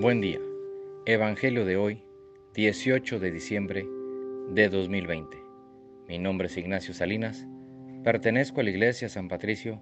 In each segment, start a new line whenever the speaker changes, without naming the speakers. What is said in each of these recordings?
Buen día. Evangelio de hoy, 18 de diciembre de 2020. Mi nombre es Ignacio Salinas. Pertenezco a la Iglesia San Patricio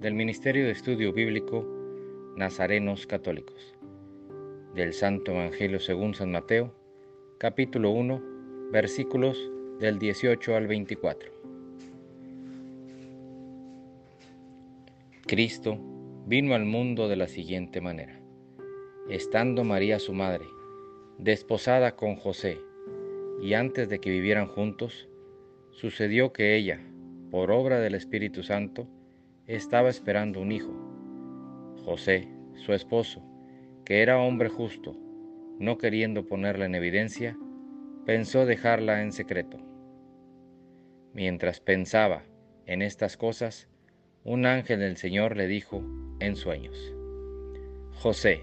del Ministerio de Estudio Bíblico Nazarenos Católicos. Del Santo Evangelio según San Mateo, capítulo 1, versículos del 18 al 24. Cristo vino al mundo de la siguiente manera. Estando María su madre, desposada con José, y antes de que vivieran juntos, sucedió que ella, por obra del Espíritu Santo, estaba esperando un hijo. José, su esposo, que era hombre justo, no queriendo ponerla en evidencia, pensó dejarla en secreto. Mientras pensaba en estas cosas, un ángel del Señor le dijo en sueños, José,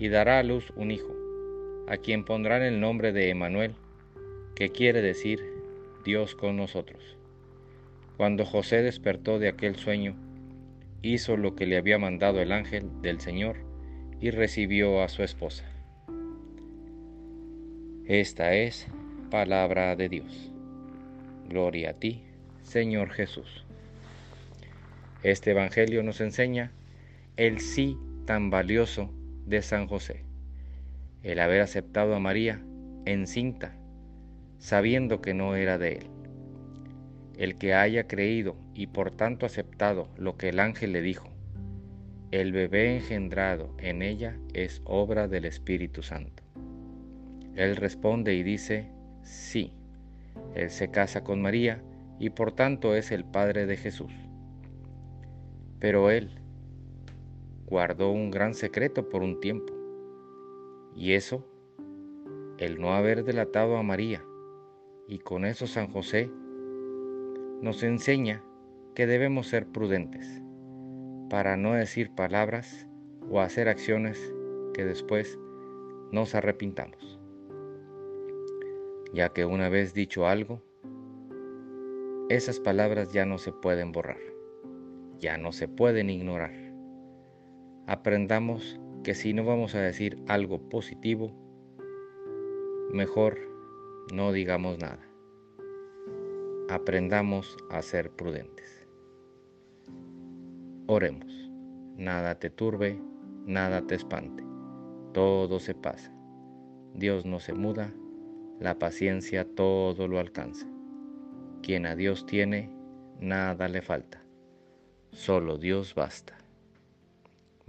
y dará a luz un hijo, a quien pondrán el nombre de Emanuel, que quiere decir Dios con nosotros. Cuando José despertó de aquel sueño, hizo lo que le había mandado el ángel del Señor y recibió a su esposa. Esta es palabra de Dios. Gloria a ti, Señor Jesús. Este Evangelio nos enseña el sí tan valioso de San José, el haber aceptado a María encinta, sabiendo que no era de él. El que haya creído y por tanto aceptado lo que el ángel le dijo, el bebé engendrado en ella es obra del Espíritu Santo. Él responde y dice, sí, él se casa con María y por tanto es el Padre de Jesús. Pero él guardó un gran secreto por un tiempo. Y eso, el no haber delatado a María. Y con eso San José nos enseña que debemos ser prudentes para no decir palabras o hacer acciones que después nos arrepintamos. Ya que una vez dicho algo, esas palabras ya no se pueden borrar ya no se pueden ignorar. Aprendamos que si no vamos a decir algo positivo, mejor no digamos nada. Aprendamos a ser prudentes. Oremos. Nada te turbe, nada te espante. Todo se pasa. Dios no se muda, la paciencia todo lo alcanza. Quien a Dios tiene, nada le falta. Solo Dios basta.